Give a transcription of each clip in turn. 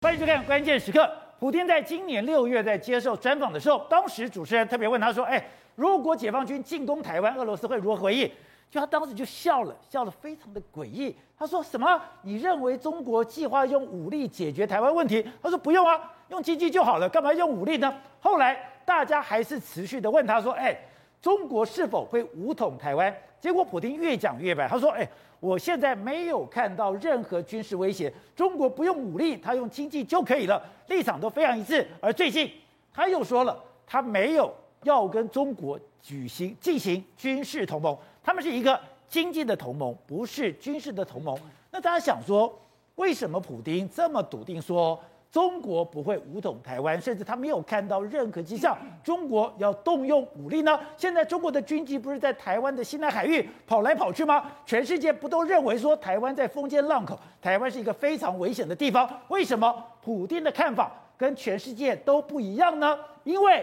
欢迎收看《关键时刻》。普丁在今年六月在接受专访的时候，当时主持人特别问他说：“哎，如果解放军进攻台湾，俄罗斯会如何回应？”就他当时就笑了，笑得非常的诡异。他说：“什么？你认为中国计划用武力解决台湾问题？”他说：“不用啊，用经济就好了，干嘛用武力呢？”后来大家还是持续的问他说：“哎，中国是否会武统台湾？”结果普丁越讲越白，他说：“哎。”我现在没有看到任何军事威胁，中国不用武力，他用经济就可以了，立场都非常一致。而最近他又说了，他没有要跟中国举行进行军事同盟，他们是一个经济的同盟，不是军事的同盟。那大家想说，为什么普丁这么笃定说？中国不会武统台湾，甚至他没有看到任何迹象，中国要动用武力呢？现在中国的军机不是在台湾的西南海域跑来跑去吗？全世界不都认为说台湾在风尖浪口，台湾是一个非常危险的地方？为什么普丁的看法跟全世界都不一样呢？因为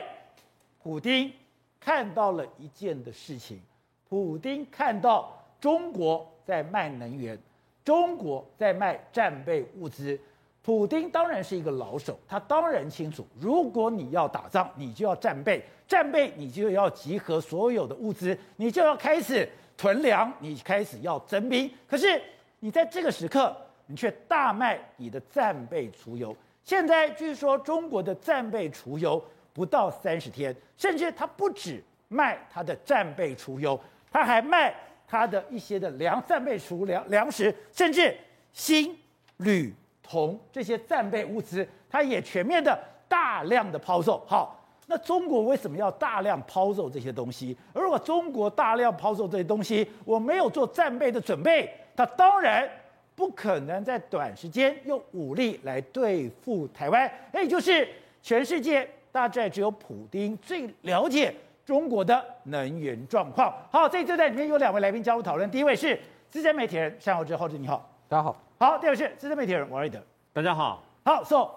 普丁看到了一件的事情，普丁看到中国在卖能源，中国在卖战备物资。普丁当然是一个老手，他当然清楚，如果你要打仗，你就要战备，战备你就要集合所有的物资，你就要开始囤粮，你开始要征兵。可是你在这个时刻，你却大卖你的战备储油。现在据说中国的战备储油不到三十天，甚至他不止卖他的战备储油，他还卖他的一些的粮战备储粮粮食，甚至锌、铝。铜这些战备物资，它也全面的大量的抛售。好，那中国为什么要大量抛售这些东西？而如果中国大量抛售这些东西，我没有做战备的准备，它当然不可能在短时间用武力来对付台湾。那也就是全世界大概只有普丁最了解中国的能源状况。好，这这在里面有两位来宾加入讨论。第一位是资深媒体人向后之，浩之你好，大家好。好，第二位是资深媒体人王瑞德，大家好。好，，so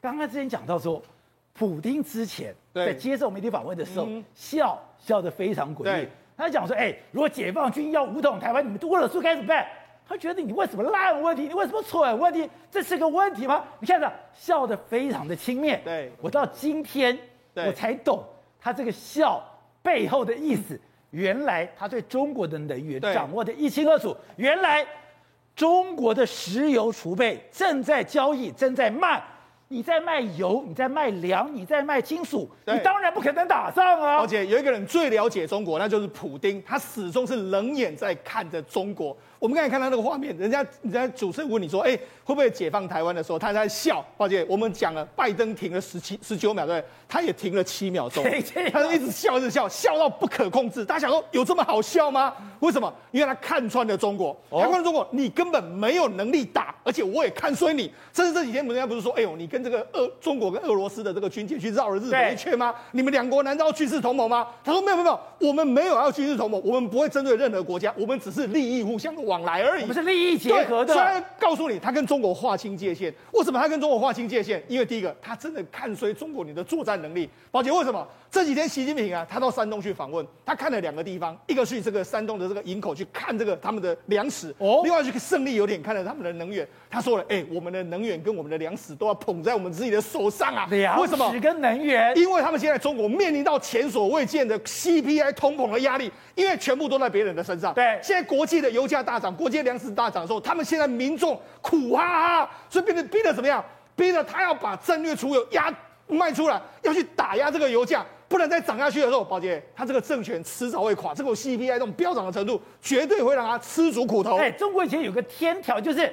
刚刚之前讲到说，普丁之前在接受媒体访问的时候，笑笑得非常诡异。他讲说，哎，如果解放军要武统台湾，你们俄罗斯该怎么办？他觉得你问什么烂问题？你问什么蠢问题？这是个问题吗？你看着笑得非常的轻蔑。对，我到今天我才懂他这个笑背后的意思。原来他对中国的能源掌握的一清二楚。原来。中国的石油储备正在交易，正在卖。你在卖油，你在卖粮，你在卖金属，你当然不可能打仗啊！而且有一个人最了解中国，那就是普丁，他始终是冷眼在看着中国。我们刚才看到那个画面，人家人家主持人问你说：“哎，会不会解放台湾的时候，他在笑。”抱歉，我们讲了，拜登停了十七十九秒，对，他也停了七秒钟，他就一直笑，一直笑，笑到不可控制。大家想说，有这么好笑吗？为什么？因为他看穿了中国，他看穿中国，你根本没有能力打，而且我也看衰你。甚至这几天人家不是说：“哎呦，你跟这个俄中国跟俄罗斯的这个军舰去绕了日本一圈吗？你们两国难道要军事同盟吗？”他说：“没有没有没有，我们没有要军事同盟，我们不会针对任何国家，我们只是利益互相的往来而已。”我们是利益结合的。虽然告诉你，他跟中国划清界限。为什么他跟中国划清界限？因为第一个，他真的看衰中国你的作战能力。宝姐，为什么这几天习近平啊，他到山东去访问，他看了两个地方，一个去这个山东的这个营口去看这个他们的粮食，哦，另外去胜利油田看了他们的能源。他说了，哎，我们的能源跟我们的粮食都要捧在我们自己的手上啊。粮食跟能源，因为他们现在中国面临到前所未见的 CPI 通膨的压力，因为全部都在别人的身上。对，现在国际的油价大涨，国际粮食大涨的时候，他们现在民众苦哈哈，所以变得逼得怎么样？逼得他要把战略储油压卖出来，要去打压这个油价，不能再涨下去的时候，宝杰，他这个政权迟早会垮。这个 CPI 这种飙涨的程度，绝对会让他吃足苦头。哎，中国以前有个天条，就是。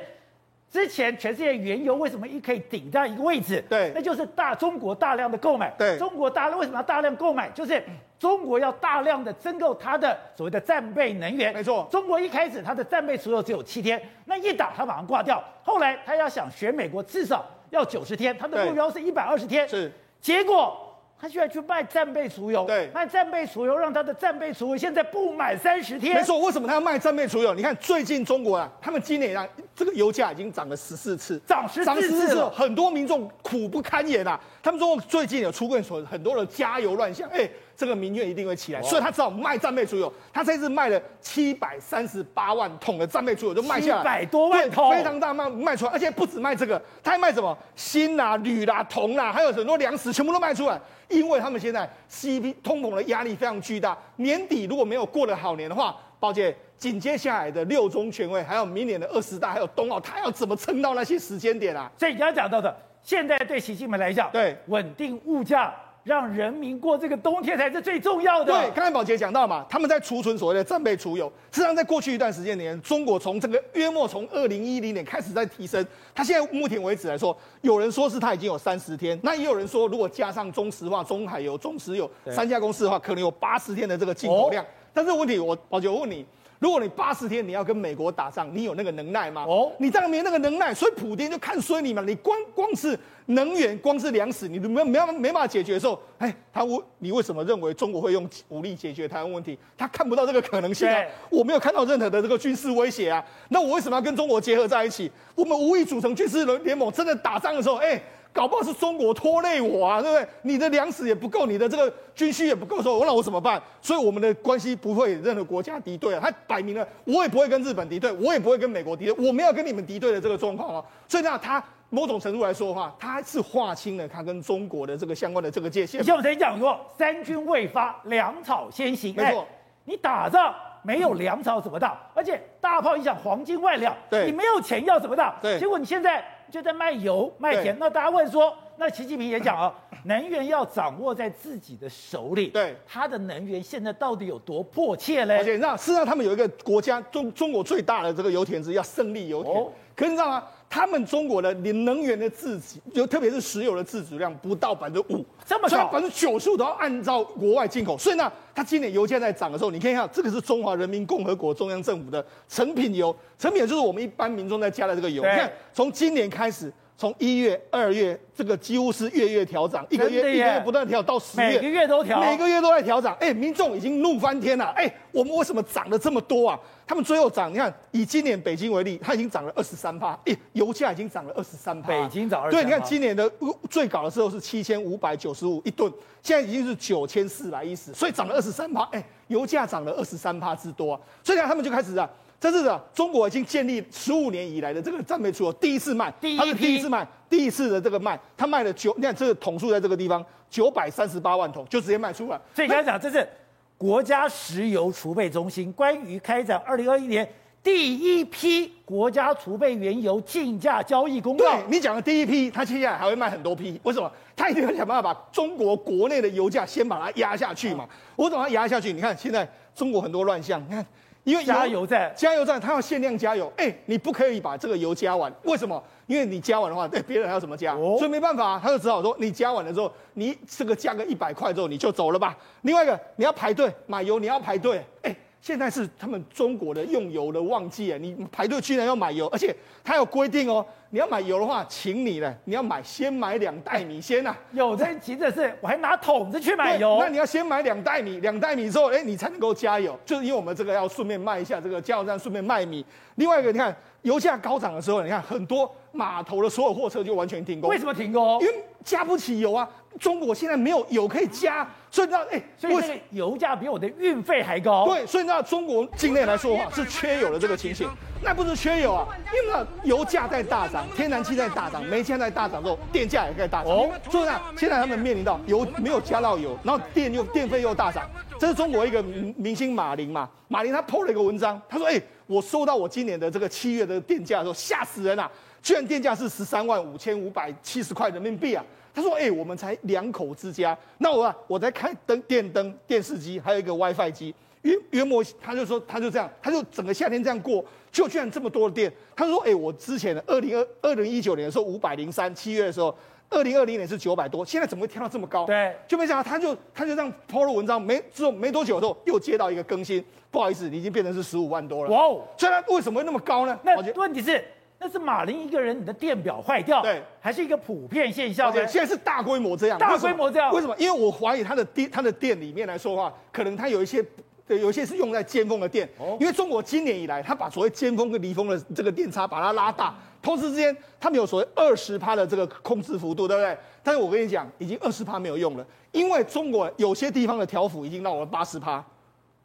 之前全世界原油为什么一可以顶这样一个位置？对，那就是大中国大量的购买。对，中国大量为什么要大量购买？就是中国要大量的增购它的所谓的战备能源。没错，中国一开始它的战备储油只有七天，那一打它马上挂掉。后来他要想学美国，至少要九十天，它的目标是一百二十天。是，结果。他居然去卖战备储油，对，卖战备储油，让他的战备储油现在不满三十天。没错，为什么他要卖战备储油？你看最近中国啊，他们今年啊，这个油价已经涨了十四次，涨十四次了，很多民众苦不堪言啊。他们说最近有出过很多的加油乱象，哎，这个民怨一定会起来，所以他只好卖战备储油。他这次卖了七百三十八万桶的战备储油，就卖下来七百多万桶，非常大卖卖出来，而且不止卖这个，他还卖什么锌啦、铝啦、铜啦，还有很多粮食，全部都卖出来。因为他们现在 CP 通膨的压力非常巨大，年底如果没有过了好年的话，抱歉，紧接下来的六中全会，还有明年的二十大，还有冬奥，他要怎么撑到那些时间点啊？所以你刚刚讲到的，现在对习近平来讲，对稳定物价。让人民过这个冬天才是最重要的。对，刚才宝杰讲到嘛，他们在储存所谓的战备储油。实际上，在过去一段时间里面，中国从这个约莫从二零一零年开始在提升。他现在目前为止来说，有人说是他已经有三十天，那也有人说，如果加上中石化、中海油、中石油三家公司的话，可能有八十天的这个进口量。哦、但是问题，我宝杰我问你。如果你八十天你要跟美国打仗，你有那个能耐吗？哦，你当然没那个能耐，所以普京就看衰你嘛。你光光是能源，光是粮食，你都没没没没办法解决的时候，哎，他问你为什么认为中国会用武力解决台湾问题？他看不到这个可能性啊。我没有看到任何的这个军事威胁啊。那我为什么要跟中国结合在一起？我们无意组成军事联盟，真的打仗的时候，哎。搞不好是中国拖累我啊，对不对？你的粮食也不够，你的这个军需也不够的时候，我让我怎么办？所以我们的关系不会任何国家敌对啊。他摆明了，我也不会跟日本敌对，我也不会跟美国敌对，我没有跟你们敌对的这个状况啊。所以呢，他某种程度来说的话，他是划清了他跟中国的这个相关的这个界限。以前我曾经讲过，三军未发，粮草先行。没错，欸，你打仗没有粮草怎么打？而且大炮一响，黄金万两，对，你没有钱要怎么打？对，结果你现在。就在卖油卖钱，那大家问说，那习近平也讲啊，能源要掌握在自己的手里。对，他的能源现在到底有多迫切嘞？而且你知道，事实上他们有一个国家中中国最大的这个油田是叫胜利油田。哦可是你知道吗？他们中国的能源的自给，就特别是石油的自主量不到百分之五，这么少，百分之九十五都要按照国外进口。所以呢，它今年油价在涨的时候，你看一下，这个是中华人民共和国中央政府的成品油，成品油就是我们一般民众在加的这个油。你看，从今年开始。从一月、二月，这个几乎是月月调涨，一个月一个月不断调，到十月每个月都调，每个月都在调涨。哎，民众已经怒翻天了。哎，我们为什么涨了这么多啊？他们最后涨，你看以今年北京为例，它已经涨了二十三趴。哎，油价已经涨了二十三趴。北京涨二。对，你看今年的最高的时候是七千五百九十五一吨，现在已经是九千四百一十，所以涨了二十三趴。哎，油价涨了二十三趴之多啊。所以呢，他们就开始啊。这是啊，中国已经建立十五年以来的这个战备出口，第一次卖，第一他是第一次卖，第一次的这个卖，它卖了九，你看这个桶数在这个地方，九百三十八万桶就直接卖出了。所以刚才讲，这是国家石油储备中心关于开展二零二一年第一批国家储备原油竞价交易公告。对，你讲的第一批，他接下来还会卖很多批，为什么？他一定会想办法把中国国内的油价先把它压下去嘛。我怎么压下去？你看现在中国很多乱象，你看。因为加油站，加油站它要限量加油，哎，你不可以把这个油加完，为什么？因为你加完的话，对别人还要怎么加？哦、所以没办法，他就只好说，你加完了之后，你这个加个一百块之后你就走了吧。另外一个，你要排队买油，你要排队，哎。现在是他们中国的用油的旺季，啊，你排队居然要买油，而且他有规定哦，你要买油的话，请你呢，你要买先买两袋米先呐、啊。有的人急着是，我还拿桶子去买油。那你要先买两袋米，两袋米之后，哎，你才能够加油，就是因为我们这个要顺便卖一下这个加油站，顺便卖米。另外一个，你看油价高涨的时候，你看很多码头的所有货车就完全停工。为什么停工？因为加不起油啊。中国现在没有油可以加，所以你知道，哎，所以那个油价比我的运费还高。对，所以你知道中国境内来说的话是缺油的这个情形，那不是缺油啊，因为呢油价在大涨，天然气在大涨，煤气在大涨之后，电价也在大涨。哦，所以呢，现在他们面临到油没有加到油，然后电又电费又大涨。这是中国一个明星马林嘛，马林他 PO 了一个文章，他说，哎，我收到我今年的这个七月的电价的时候，吓死人了，居然电价是十三万五千五百七十块人民币啊。他说：“哎、欸，我们才两口之家，那我啊，我在开灯、电灯、电视机，还有一个 WiFi 机。约约莫，他就说，他就这样，他就整个夏天这样过，就居然这么多的电。他说：哎、欸，我之前的二零二二零一九年的时候五百零三，七月的时候，二零二零年是九百多，现在怎么会跳到这么高？对，就没想到，他就他就这样 PO 了文章，没之后没多久之后又接到一个更新，不好意思，你已经变成是十五万多了。哇哦，所以他为什么会那么高呢？那问题是。”那是马林一个人，你的电表坏掉，对，还是一个普遍现象？对，现在是大规模这样，大规模这样。为什么？因为我怀疑他的电，他的电里面来说的话，可能他有一些对，有些是用在尖峰的电，哦、因为中国今年以来，他把所谓尖峰跟离峰的这个电差把它拉大，同时之间他们有所谓二十帕的这个控制幅度，对不对？但是我跟你讲，已经二十帕没有用了，因为中国有些地方的调幅已经到了八十趴。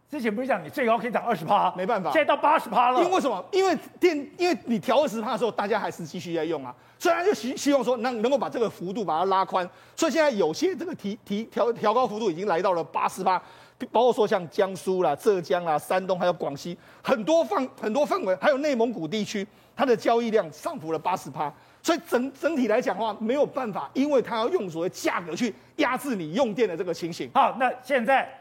之前不是讲你最高可以涨二十趴，没办法，现在到八十趴了。因为什么？因为电，因为你调二十趴的时候，大家还是继续在用啊。所以他就希希望说，能能够把这个幅度把它拉宽。所以现在有些这个提提调调高幅度已经来到了八十趴，包括说像江苏啦、浙江啦、山东还有广西很多范很多范围，还有内蒙古地区，它的交易量上浮了八十趴。所以整整体来讲的话，没有办法，因为它要用所谓价格去压制你用电的这个情形。好，那现在。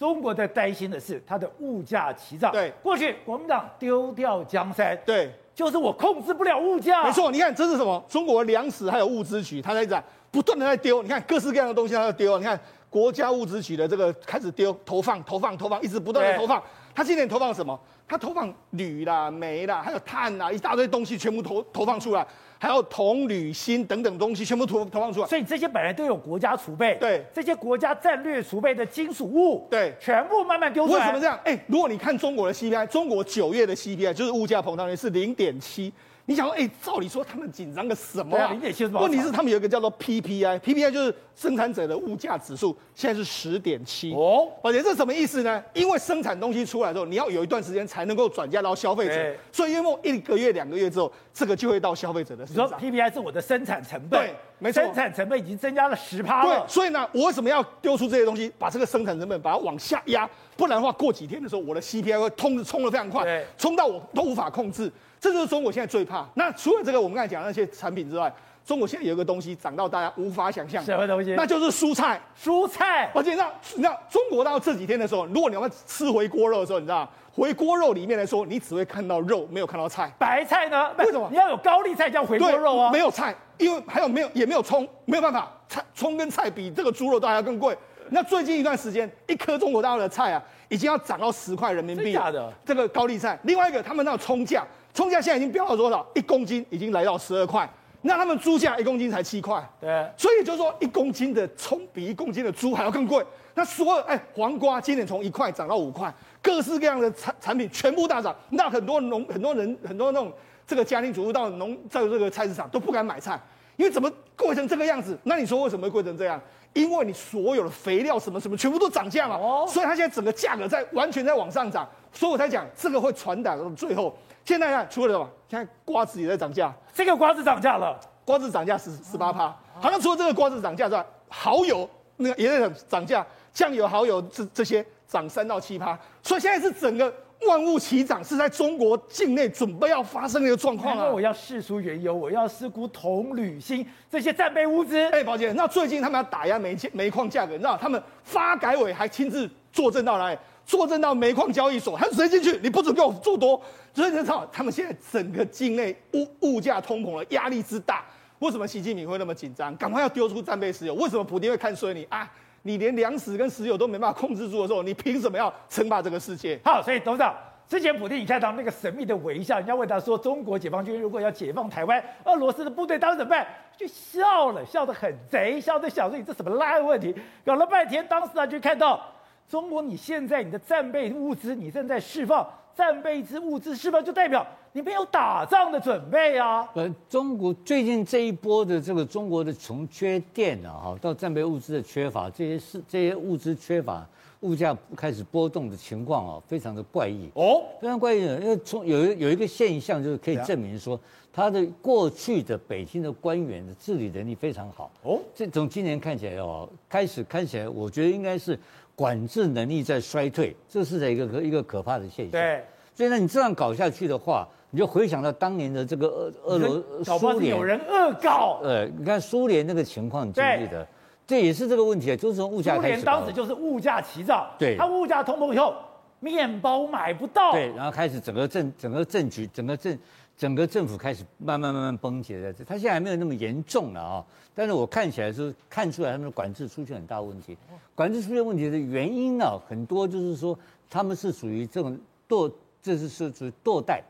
中国在担心的是它的物价齐涨。对，过去国民党丢掉江山，对，就是我控制不了物价。没错，你看这是什么？中国粮食还有物资局，它在这不断的在丢。你看各式各样的东西它在丢。你看国家物资局的这个开始丢投放投放投放，一直不断的投放。它今年投放什么？它投放铝啦、煤啦，还有碳啦，一大堆东西全部投投放出来。还有铜、铝、锌等等东西全部投投放出来，所以这些本来都有国家储备，对，这些国家战略储备的金属物，对，全部慢慢丢出来。为什么这样？哎，如果你看中国的 CPI，中国九月的 CPI 就是物价膨胀率是零点七。你想说，哎，照理说他们紧张个什么啊？问题是他们有一个叫做 PPI，PPI 就是生产者的物价指数，现在是十点七哦。而且这什么意思呢？因为生产东西出来之后，你要有一段时间才能够转嫁到消费者，所以约莫一个月、两个月之后，这个就会到消费者的身上。你说 PPI 是我的生产成本，对，没错，生产成本已经增加了十趴了。对，所以呢，我为什么要丢出这些东西，把这个生产成本把它往下压？不然的话，过几天的时候，我的 CPI 会冲冲的非常快，冲到我都无法控制。这就是中国现在最怕。那除了这个，我们刚才讲的那些产品之外，中国现在有一个东西涨到大家无法想象。什么东西？那就是蔬菜。蔬菜。而且你知道，你知道中国到这几天的时候，如果你要吃回锅肉的时候，你知道回锅肉里面来说，你只会看到肉，没有看到菜。白菜呢？为什么？你要有高丽菜叫回锅肉啊。没有菜，因为还有没有也没有葱，没有办法。菜葱跟菜比这个猪肉都还要更贵。那最近一段时间，一颗中国大陆的菜啊，已经要涨到十块人民币。假的。这个高丽菜，另外一个他们那个葱价。葱价现在已经飙到多少？一公斤已经来到十二块。那他们猪价一公斤才七块。对。所以就是说，一公斤的葱比一公斤的猪还要更贵。那所有哎，黄瓜今年从一块涨到五块，各式各样的产产品全部大涨。那很多农很多人很多那种这个家庭主妇到农在这个菜市场都不敢买菜，因为怎么贵成这个样子？那你说为什么会贵成这样？因为你所有的肥料什么什么全部都涨价嘛。哦。所以它现在整个价格在完全在往上涨。所以我才讲这个会传达到最后。现在看，除了什么？现在瓜子也在涨价。这个瓜子涨价了，瓜子涨价十十八趴。好像除了这个瓜子涨价之外，蚝油那个也在涨价，酱油、蚝油这这些涨三到七趴。所以现在是整个万物齐涨，是在中国境内准备要发生的一个状况啊。我要释出原油，我要释出铜、铝、锌这些战备物资。哎，宝姐，那最近他们要打压煤煤矿价格，你知道他们发改委还亲自坐镇到哪里？坐镇到煤矿交易所，他直接进去，你不准给我做多。所以你知道，他们现在整个境内物物价通膨的压力之大，为什么习近平会那么紧张？赶快要丢出战备石油。为什么普京会看衰你啊？你连粮食跟石油都没办法控制住的时候，你凭什么要称霸这个世界？好，所以董事长之前普丁你看到那个神秘的微笑，人家问他说，中国解放军如果要解放台湾，俄罗斯的部队当时怎么办？就笑了，笑得很贼，笑得想说你这什么烂问题？搞了半天，当时他就看到。中国，你现在你的战备物资你正在释放，战备之物资是不是就代表你没有打仗的准备啊。呃，中国最近这一波的这个中国的从缺电啊，哈，到战备物资的缺乏，这些是这些物资缺乏，物价开始波动的情况啊，非常的怪异哦，非常怪异。因为从有有一个现象，就是可以证明说，他的过去的北京的官员的治理能力非常好哦。这从今年看起来哦，开始看起来，我觉得应该是。管制能力在衰退，这是一个一个可怕的现象。对，所以呢，你这样搞下去的话，你就回想到当年的这个俄俄罗苏联，有人恶搞。呃，你看苏联那个情况，你记不记得？这也是这个问题啊，就是从物价开始。苏联当时就是物价齐涨，对，它物价通膨以后，面包买不到，对，然后开始整个政整个政局整个政。整个政府开始慢慢慢慢崩解，在这，他现在还没有那么严重了啊，但是我看起来是看出来他们的管制出现很大问题，管制出现问题的原因呢，很多就是说他们是属于这种堕，这是是属于堕代，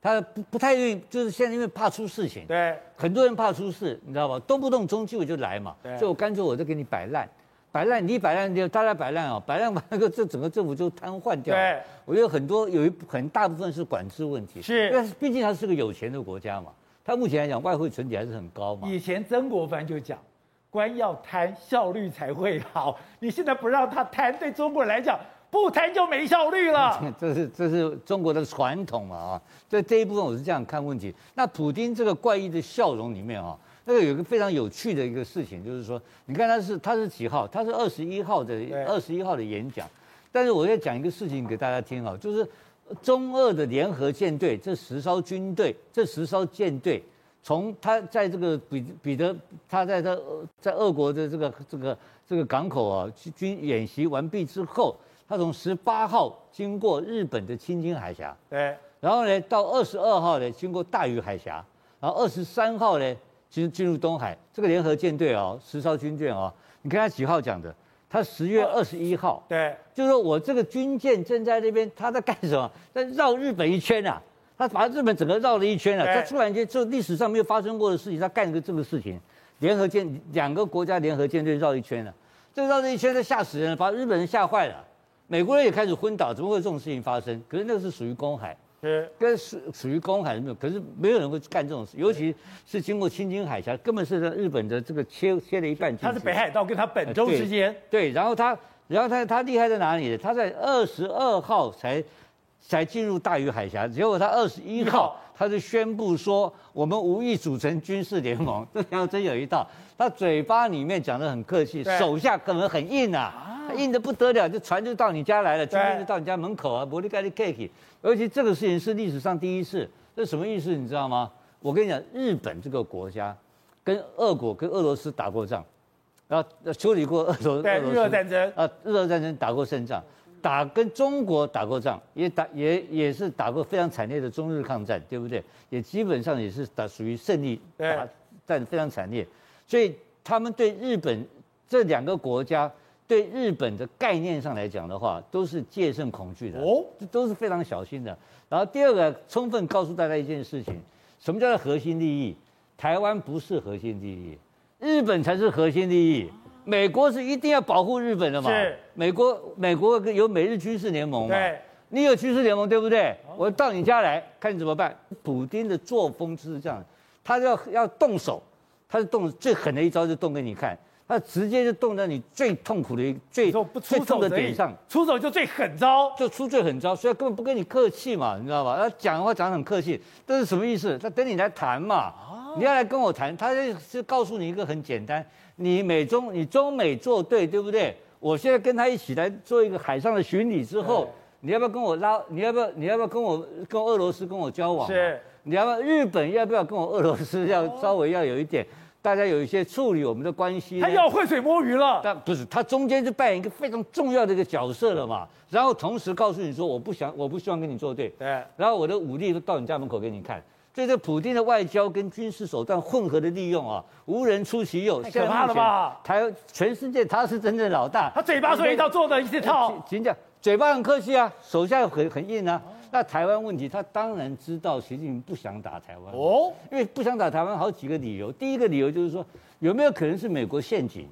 他不不太愿意，就是现在因为怕出事情，对，很多人怕出事，你知道吧？动不动中纪委就来嘛，所以我干脆我就给你摆烂，摆烂，你摆烂，就大家摆烂啊，摆烂完那个这整个政府就瘫痪掉。对，我觉得很多有一很大部分是管制问题，是，因为毕竟它是个有钱的国家嘛，它目前来讲外汇存底还是很高嘛。以前曾国藩就讲，官要贪，效率才会好。你现在不让他贪，对中国人来讲，不贪就没效率了。这是这是中国的传统嘛啊，所以这一部分我是这样看问题。那普京这个怪异的笑容里面啊。那个有一个非常有趣的一个事情，就是说，你看他是他是几号？他是二十一号的二十一号的演讲。但是我要讲一个事情给大家听啊，就是中俄的联合舰队这十艘军队，这十艘舰队，从他在这个彼彼得，他在他在俄国的这个这个这个港口啊军演习完毕之后，他从十八号经过日本的青津海峡，对，然后呢到二十二号呢经过大隅海峡，然后二十三号呢。其实进入东海，这个联合舰队哦，十艘军舰哦，你看他几号讲的？他十月二十一号，对，就是说我这个军舰正在那边，他在干什么？在绕日本一圈啊，他把日本整个绕了一圈啊，他突然间就历史上没有发生过的事情，他干一个这个事情，联合舰两个国家联合舰队绕一圈了，这绕了一圈，这吓死人了，把日本人吓坏了，美国人也开始昏倒，怎么会有这种事情发生？可是那个是属于公海。是跟属属于公海没有，可是没有人会干这种事，尤其是经过青津海峡，根本是在日本的这个切切了一半。它是北海道跟它本州之间。对，然后他，然后他他厉害在哪里呢？他在二十二号才才进入大隅海峡，结果他二十一号他就宣布说我们无意组成军事联盟，这条真有一套。他嘴巴里面讲的很客气，手下可能很硬啊。硬的不得了，这船就到你家来了，今天就到你家门口啊，玻璃盖的 cake。而且这个事情是历史上第一次，这什么意思？你知道吗？我跟你讲，日本这个国家跟俄国跟俄罗斯打过仗，然后处理过俄罗对俄罗斯日俄战争啊，日俄战争打过胜仗，打跟中国打过仗，也打也也是打过非常惨烈的中日抗战，对不对？也基本上也是打属于胜利打战非常惨烈，所以他们对日本这两个国家。对日本的概念上来讲的话，都是戒慎恐惧的哦，这都是非常小心的。然后第二个，充分告诉大家一件事情：什么叫做核心利益？台湾不是核心利益，日本才是核心利益。美国是一定要保护日本的嘛？是。美国美国有美日军事联盟嘛？对。你有军事联盟对不对？我到你家来看你怎么办。普丁的作风就是这样，他要要动手，他是动最狠的一招，就动给你看。他直接就动在你最痛苦的一最最痛的点上，出手就最狠招，就出最狠招，所以根本不跟你客气嘛，你知道吧？他讲的话讲得很客气，这是什么意思？他等你来谈嘛，你要来跟我谈，他就是告诉你一个很简单，你美中你中美作对，对不对？我现在跟他一起来做一个海上的巡礼之后，你要不要跟我拉？你要不要你要不要跟我跟俄罗斯跟我交往？是，你要不要日本要不要跟我俄罗斯要稍微要有一点？大家有一些处理我们的关系，他要浑水摸鱼了。但不是，他中间就扮演一个非常重要的一个角色了嘛。然后同时告诉你说，我不想，我不希望跟你作对。对。然后我的武力都到你家门口给你看。所以这普京的外交跟军事手段混合的利用啊，无人出其右。太可怕了吧？台全世界他是真正老大。他嘴巴说一套做的一套。请讲，嘴巴很客气啊，手下很很硬啊。那台湾问题，他当然知道习近平不想打台湾哦，因为不想打台湾，好几个理由。第一个理由就是说，有没有可能是美国陷阱？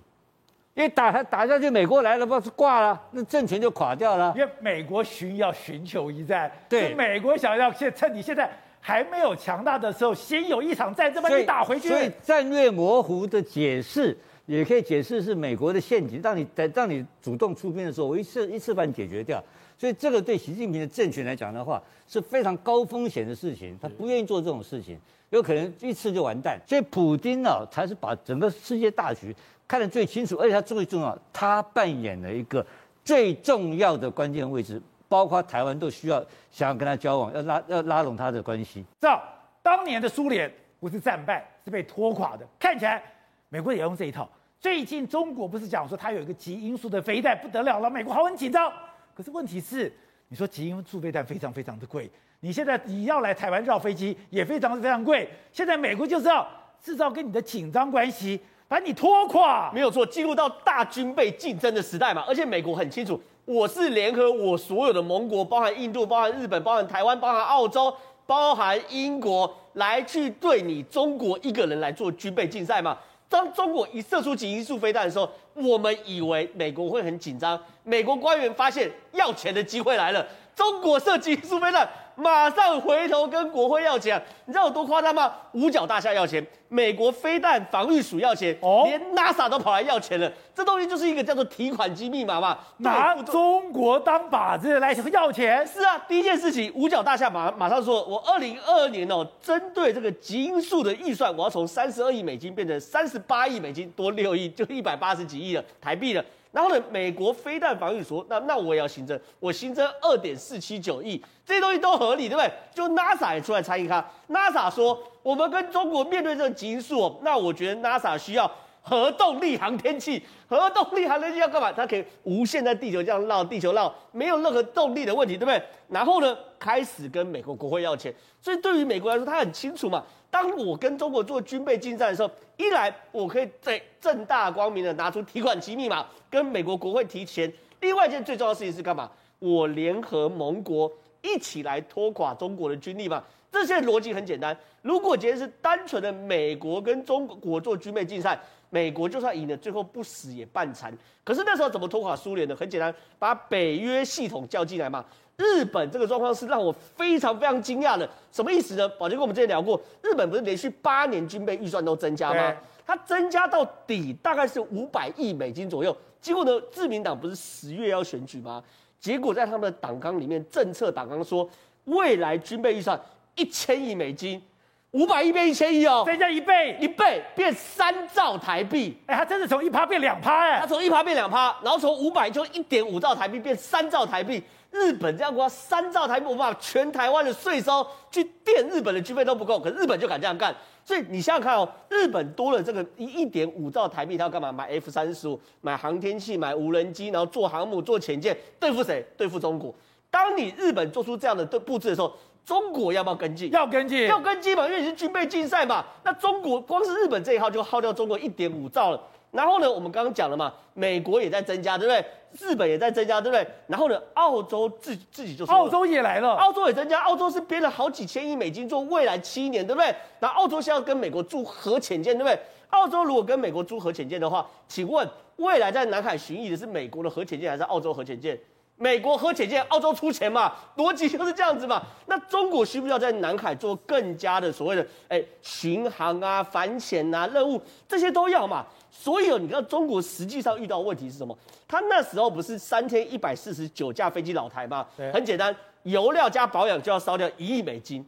因为打他打下去，美国来了，不是挂了，那政权就垮掉了。因为美国寻要寻求一战，对，美国想要现趁你现在还没有强大的时候，先有一场战争把你打回去。所以战略模糊的解释，也可以解释是美国的陷阱，让你在让你主动出兵的时候，我一次一次把你解决掉。所以这个对习近平的政权来讲的话，是非常高风险的事情，他不愿意做这种事情，有可能一次就完蛋。所以普京呢、啊，才是把整个世界大局看得最清楚，而且他最重要，他扮演了一个最重要的关键位置，包括台湾都需要想要跟他交往，要拉要拉拢他的关系。知道当年的苏联不是战败，是被拖垮的，看起来美国也用这一套。最近中国不是讲说他有一个极音速的飞弹不得了了，美国好很紧张。可是问题是，你说极音速备弹非常非常的贵，你现在你要来台湾绕飞机也非常非常贵。现在美国就是要制造跟你的紧张关系，把你拖垮。没有错，进入到大军备竞争的时代嘛。而且美国很清楚，我是联合我所有的盟国，包含印度、包含日本、包含台湾、包含澳洲、包含英国，来去对你中国一个人来做军备竞赛嘛。当中国一射出极音速飞弹的时候，我们以为美国会很紧张。美国官员发现要钱的机会来了，中国射极音速飞弹。马上回头跟国会要钱，你知道有多夸张吗？五角大厦要钱，美国飞弹防御署要钱，哦，连 NASA 都跑来要钱了。这东西就是一个叫做提款机密码嘛，拿中国当靶子来要钱。是啊，第一件事情，五角大厦马马上说，我二零二二年哦，针对这个基因素的预算，我要从三十二亿美金变成三十八亿美金，多六亿，就一百八十几亿了台币了。然后呢，美国飞弹防御说，那那我也要新增，我新增二点四七九亿，这些东西都合理，对不对？就 NASA 也出来参与它，NASA 说，我们跟中国面对这个极音速，那我觉得 NASA 需要核动力航天器，核动力航天器要干嘛？它可以无限在地球这样绕，地球绕，没有任何动力的问题，对不对？然后呢，开始跟美国国会要钱，所以对于美国来说，他很清楚嘛。当我跟中国做军备竞赛的时候，一来我可以在正大光明的拿出提款机密码跟美国国会提钱；另外一件最重要的事情是干嘛？我联合盟国一起来拖垮中国的军力嘛。这些逻辑很简单。如果今天是单纯的美国跟中国做军备竞赛，美国就算赢了，最后不死也半残。可是那时候怎么拖垮苏联呢？很简单，把北约系统叫进来嘛。日本这个状况是让我非常非常惊讶的，什么意思呢？宝杰跟我们之前聊过，日本不是连续八年军备预算都增加吗？它增加到底大概是五百亿美金左右。结果呢，自民党不是十月要选举吗？结果在他们的党纲里面，政策党纲说，未来军备预算一千亿美金，五百亿变一千亿哦，增加一倍，一倍变三兆台币。哎，它真的从一趴变两趴哎，它从一趴变两趴，然后从五百就一点五兆台币变三兆台币。日本这样国家三兆台币，我们把全台湾的税收去垫日本的军费都不够，可是日本就敢这样干。所以你想想看哦，日本多了这个一一点五兆台币，他要干嘛？买 F 三十五，买航天器，买无人机，然后做航母、做潜舰，对付谁？对付中国。当你日本做出这样的对布置的时候，中国要不要跟进？要跟进，要跟进嘛，因为你是军备竞赛嘛。那中国光是日本这一号就耗掉中国一点五兆了。然后呢，我们刚刚讲了嘛，美国也在增加，对不对？日本也在增加，对不对？然后呢，澳洲自自己就说，澳洲也来了，澳洲也增加，澳洲是编了好几千亿美金做未来七年，对不对？那澳洲现在要跟美国租核潜舰，对不对？澳洲如果跟美国租核潜舰的话，请问未来在南海巡弋的是美国的核潜舰还是澳洲核潜舰？美国核潜舰，澳洲出钱嘛？逻辑就是这样子嘛？那中国需不需要在南海做更加的所谓的哎巡航啊、反潜啊任务，这些都要嘛？所以哦，你知道中国实际上遇到的问题是什么？他那时候不是三天一百四十九架飞机老台吗？对很简单，油料加保养就要烧掉一亿美金。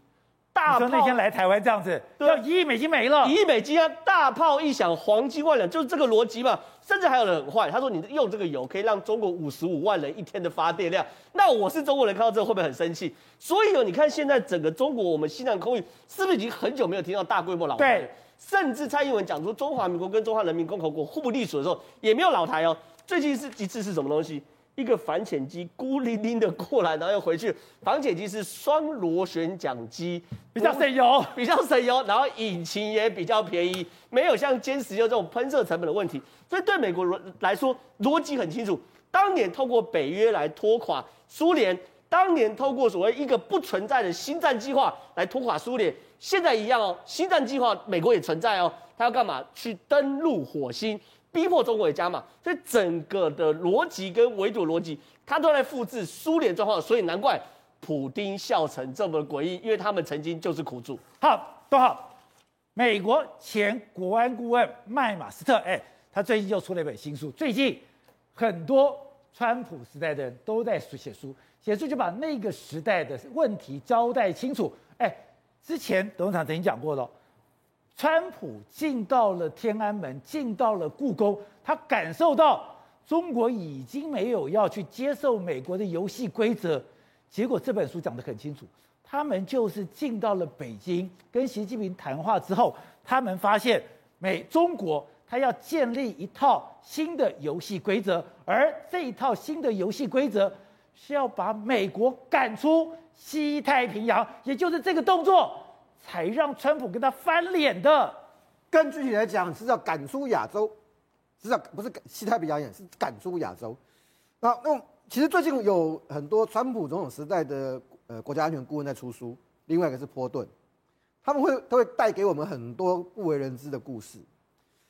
大炮那天来台湾这样子，对要一亿美金没了，一亿美金啊！大炮一响，黄金万两，就是这个逻辑嘛。甚至还有人很坏，他说你用这个油可以让中国五十五万人一天的发电量。那我是中国人，看到这个会不会很生气？所以哦，你看现在整个中国，我们西南空域是不是已经很久没有听到大规模老台？对。甚至蔡英文讲出中华民国跟中华人民共和国互不隶属的时候，也没有老台哦。最近是一次是什么东西？一个反潜机孤零零的过来，然后又回去。反潜机是双螺旋桨机，比较省油，比较省油，然后引擎也比较便宜，没有像歼十六这种喷射成本的问题。所以对美国来说，逻辑很清楚。当年透过北约来拖垮苏联，当年透过所谓一个不存在的星战计划来拖垮苏联。现在一样哦，星战计划美国也存在哦，他要干嘛？去登陆火星，逼迫中国也加码。所以整个的逻辑跟围堵逻辑，他都在复制苏联状况。所以难怪普丁笑成这么诡异，因为他们曾经就是苦主。好，都好。美国前国安顾问麦马斯特，哎，他最近又出了一本新书。最近很多川普时代的人都在写书，写书就把那个时代的问题交代清楚。哎。之前董事长曾经讲过了，川普进到了天安门，进到了故宫，他感受到中国已经没有要去接受美国的游戏规则。结果这本书讲得很清楚，他们就是进到了北京，跟习近平谈话之后，他们发现美中国他要建立一套新的游戏规则，而这一套新的游戏规则是要把美国赶出。西太平洋，也就是这个动作，才让川普跟他翻脸的。更具体来讲，是要赶出亚洲，是要不是西太平洋也，是赶出亚洲。那那其实最近有很多川普总统时代的呃国家安全顾问在出书，另外一个是波顿，他们会都会带给我们很多不为人知的故事。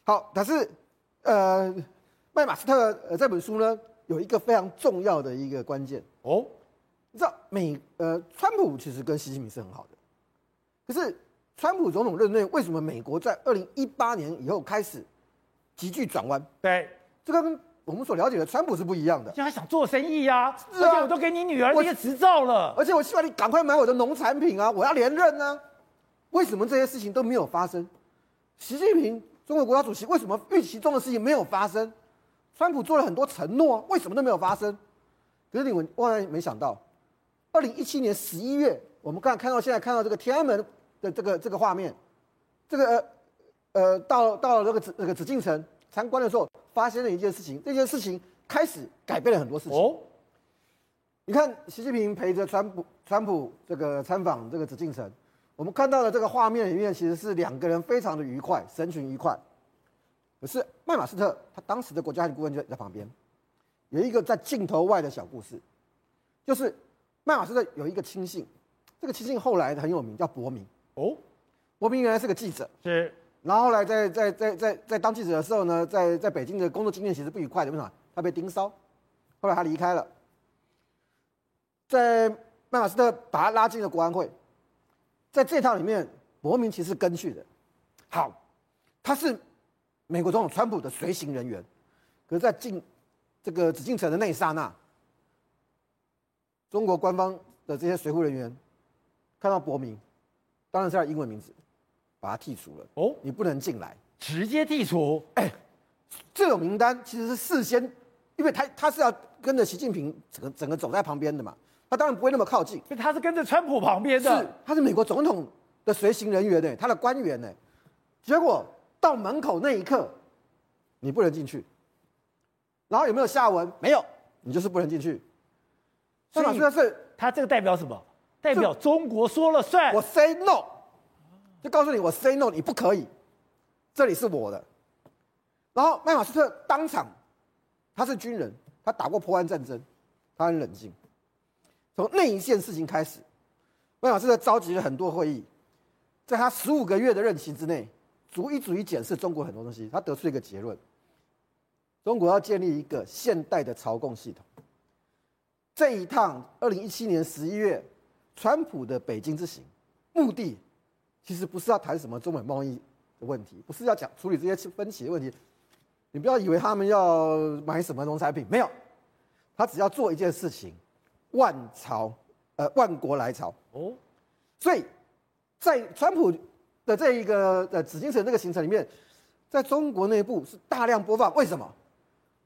好，但是呃，麦马斯特呃这本书呢，有一个非常重要的一个关键哦，你知道美呃川普其实跟习近平是很好的，可是川普总统任内为什么美国在二零一八年以后开始急剧转弯？对，这个跟我们所了解的川普是不一样的。现在想做生意呀、啊，而且我都给你女儿这些执照了，而且我希望你赶快买我的农产品啊，我要连任啊。为什么这些事情都没有发生？习近平中国国家主席为什么预期中的事情没有发生？川普做了很多承诺，为什么都没有发生？可是你们万万没想到，二零一七年十一月，我们刚看到现在看到这个天安门的这个这个画面，这个呃呃到到了这个紫那个紫禁城参观的时候，发生了一件事情，这件事情开始改变了很多事情。哦，你看习近平陪着川普川普这个参访这个紫禁城。我们看到的这个画面里面，其实是两个人非常的愉快，神情愉快。可是麦马斯特他当时的国家安全顾问就在旁边，有一个在镜头外的小故事，就是麦马斯特有一个亲信，这个亲信后来很有名，叫伯明。哦，伯明原来是个记者，是。然后后来在在在在在当记者的时候呢，在在北京的工作经验其实不愉快的，为什么？他被盯梢，后来他离开了，在麦马斯特把他拉进了国安会。在这套里面，伯明其实跟去的，好，他是美国总统川普的随行人员，可是，在进这个紫禁城的那一刹那，中国官方的这些随护人员看到伯明，当然是他英文名字，把他剔除了。哦，你不能进来，直接剔除。哎，这种名单其实是事先，因为他他是要跟着习近平整个整个走在旁边的嘛。他当然不会那么靠近，所以他是跟着川普旁边的，是他是美国总统的随行人员呢，他的官员呢。结果到门口那一刻，你不能进去。然后有没有下文？没有，你就是不能进去。所以是他这个代表什么？代表中国说了算。我 say no，就告诉你我 say no，你不可以。这里是我的。然后麦马斯特当场，他是军人，他打过波湾战争，他很冷静。从那一件事情开始，麦马斯特召集了很多会议，在他十五个月的任期之内，逐一逐一检视中国很多东西。他得出一个结论：中国要建立一个现代的朝贡系统。这一趟二零一七年十一月，川普的北京之行，目的其实不是要谈什么中美贸易的问题，不是要讲处理这些分歧的问题。你不要以为他们要买什么农产品，没有，他只要做一件事情。万朝，呃，万国来朝哦，所以，在川普的这一个呃紫禁城这个行程里面，在中国内部是大量播放。为什么？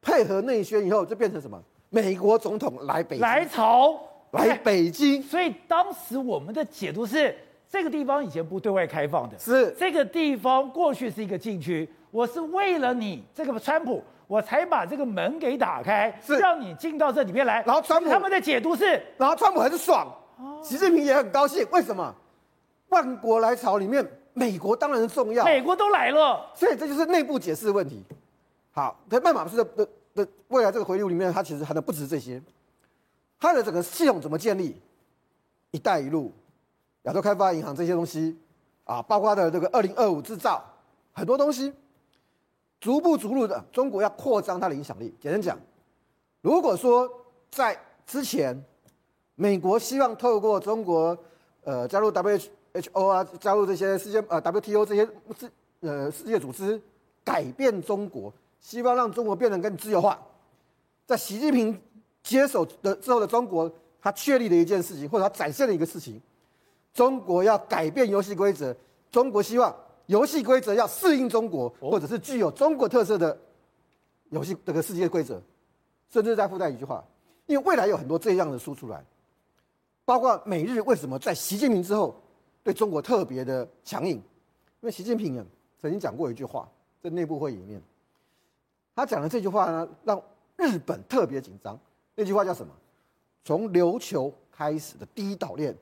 配合内宣以后，就变成什么？美国总统来北京来朝，来北京。所以当时我们的解读是，这个地方以前不对外开放的，是这个地方过去是一个禁区。我是为了你这个川普。我才把这个门给打开，是让你进到这里面来。然后川普他们的解读是，然后川普很爽，习近平也很高兴。为什么？万国来朝里面，美国当然重要，美国都来了，所以这就是内部解释的问题。好，在麦马斯的的的未来这个回路里面，它其实含的不止这些，它的整个系统怎么建立，一带一路、亚洲开发银行这些东西啊，包括他的这个二零二五制造很多东西。逐步逐步的，中国要扩张它的影响力。简单讲，如果说在之前，美国希望透过中国，呃，加入 H O 啊，加入这些世界呃 WTO 这些世呃世界组织，改变中国，希望让中国变得更自由化。在习近平接手的之后的中国，他确立了一件事情，或者他展现了一个事情：中国要改变游戏规则。中国希望。游戏规则要适应中国，或者是具有中国特色的游戏这个世界规则，甚至再附带一句话，因为未来有很多这样的书出来，包括美日为什么在习近平之后对中国特别的强硬？因为习近平啊曾经讲过一句话，在内部会议里面，他讲的这句话呢，让日本特别紧张。那句话叫什么？从琉球开始的第一岛链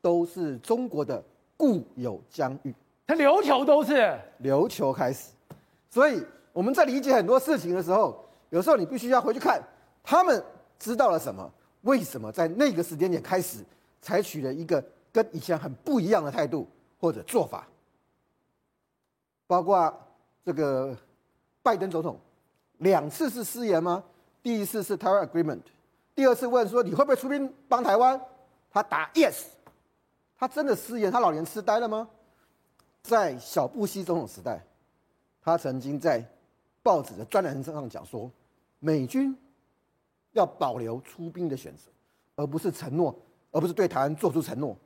都是中国的固有疆域。他琉球都是琉球开始，所以我们在理解很多事情的时候，有时候你必须要回去看他们知道了什么，为什么在那个时间点开始采取了一个跟以前很不一样的态度或者做法，包括这个拜登总统两次是失言吗？第一次是台湾 Agreement，第二次问说你会不会出兵帮台湾？他答 Yes。他真的失言？他老年痴呆了吗？在小布希总统时代，他曾经在报纸的专栏上讲说，美军要保留出兵的选择，而不是承诺，而不是对台湾做出承诺，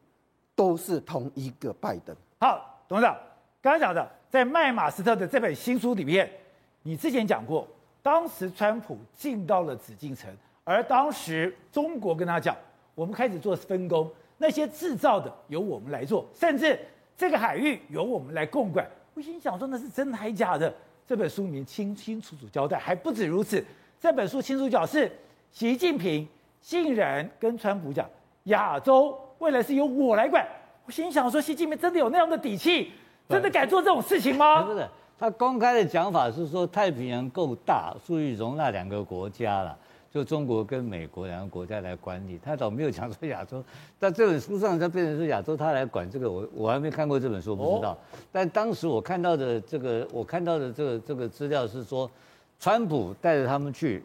都是同一个拜登。好，董事长刚刚讲的，在麦马斯特的这本新书里面，你之前讲过，当时川普进到了紫禁城，而当时中国跟他讲，我们开始做分工。那些制造的由我们来做，甚至这个海域由我们来共管。我心想说那是真的还是假的？这本书里面清清楚楚交代，还不止如此。这本书清楚讲是习近平竟然跟川普讲，亚洲未来是由我来管。我心想说，习近平真的有那样的底气，真的敢做这种事情吗？不是，他公开的讲法是说太平洋够大，足以容纳两个国家了。就中国跟美国两个国家来管理，他倒没有讲说亚洲。但这本书上他变成是亚洲，他来管这个，我我还没看过这本书，不知道。但当时我看到的这个，我看到的这个这个资料是说，川普带着他们去，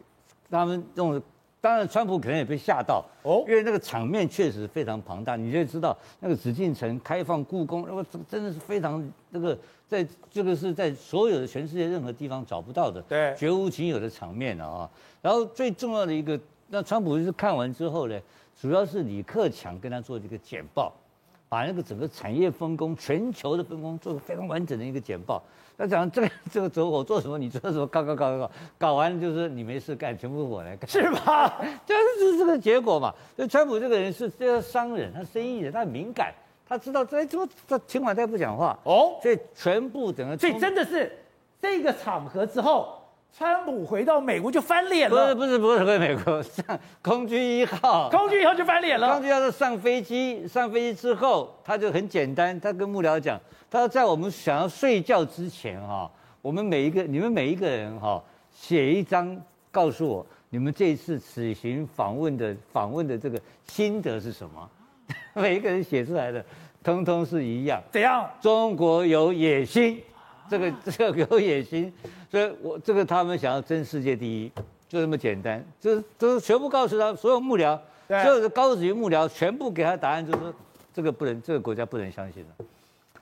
他们用。当然，川普可能也被吓到哦，因为那个场面确实非常庞大。你就知道那个紫禁城开放故宫，那么真的是非常那个，在这个是在所有的全世界任何地方找不到的，对，绝无仅有的场面了啊。然后最重要的一个，那川普是看完之后呢，主要是李克强跟他做这个简报，把那个整个产业分工、全球的分工做个非常完整的一个简报。他讲这个这个走火做什么？你做什么？搞搞搞搞搞，搞完就是你没事干，全部我来干，是吧？就是这个结果嘛。所以川普这个人是这个商人，他生意人，他很敏感，他知道这怎么这情况他不讲话哦，所以全部整个，所以真的是这个场合之后，川普回到美国就翻脸了。不是不是不是回美国，上空军一号，空军一号就翻脸了。空军一号上飞机，上飞机之后他就很简单，他跟幕僚讲。他说，在我们想要睡觉之前，哈，我们每一个、你们每一个人，哈，写一张告诉我，你们这一次此行访问的访问的这个心得是什么？每一个人写出来的，通通是一样。怎样？中国有野心，这个这个有野心，所以我这个他们想要争世界第一，就这么简单。就是就是全部告诉他，所有幕僚，所有的高级幕僚，全部给他答案，就是说这个不能，这个国家不能相信了。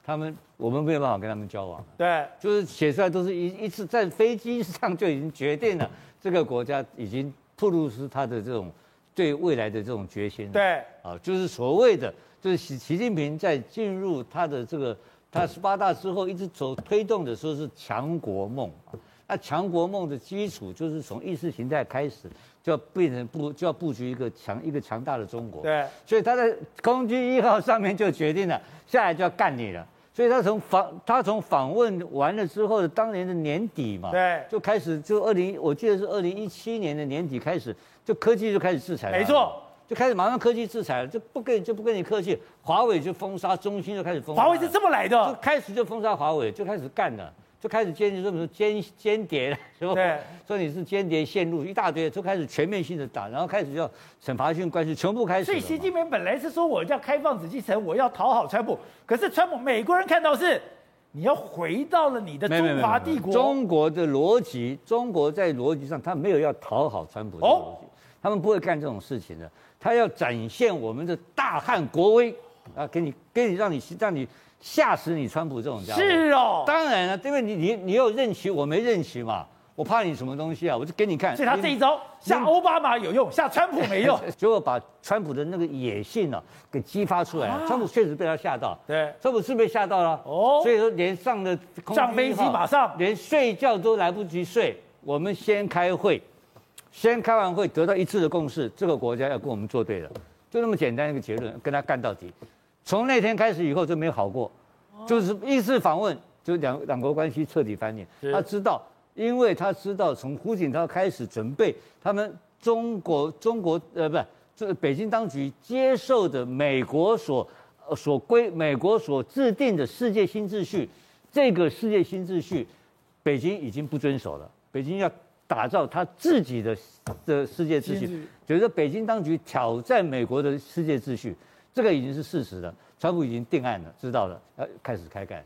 他们我们没有办法跟他们交往，对，就是写出来都是一一次在飞机上就已经决定了，这个国家已经透露出他的这种对未来的这种决心，对，啊，就是所谓的就是习习近平在进入他的这个他十八大之后一直走推动的说是强国梦，那强国梦的基础就是从意识形态开始就要变成布就要布局一个强一个强大的中国，对，所以他在空军一号上面就决定了，下来就要干你了。所以他从访他从访问完了之后的当年的年底嘛，对，就开始就二零，我记得是二零一七年的年底开始，就科技就开始制裁了，没错，就开始马上科技制裁了，就不跟就不跟你客气，华为就封杀，中兴就开始封杀，华为是这么来的，就开始就封杀华为，就开始干了。就开始间谍，说什么间间谍了，是吧？对，说你是间谍线路一大堆，就开始全面性的打，然后开始要惩罚性关系，全部开始。所以习近平本来是说我要开放紫禁城，我要讨好川普，可是川普美国人看到是你要回到了你的中华帝国。中国的逻辑，中国在逻辑上他没有要讨好川普的逻辑，哦、他们不会干这种事情的，他要展现我们的大汉国威啊，给你给你让你让你。吓死你，川普这种家伙是哦，当然了，因为你你你有任期，我没任期嘛，我怕你什么东西啊？我就给你看。所以他这一招吓奥巴马有用，吓川普没用，结果把川普的那个野性呢、啊、给激发出来了。啊、川普确实被他吓到，对，川普是被吓到了哦，所以说连上了上飞机马上连睡觉都来不及睡，我们先开会，先开完会得到一致的共识，这个国家要跟我们作对了，就那么简单一个结论，跟他干到底。从那天开始以后就没有好过，就是一次访问就两两国关系彻底翻脸。他知道，因为他知道从胡锦涛开始准备他们中国中国呃不是这个北京当局接受的美国所所规美国所制定的世界新秩序，这个世界新秩序，北京已经不遵守了。北京要打造他自己的的世界秩序，觉得北京当局挑战美国的世界秩序。这个已经是事实了，川普已经定案了，知道了，要开始开干。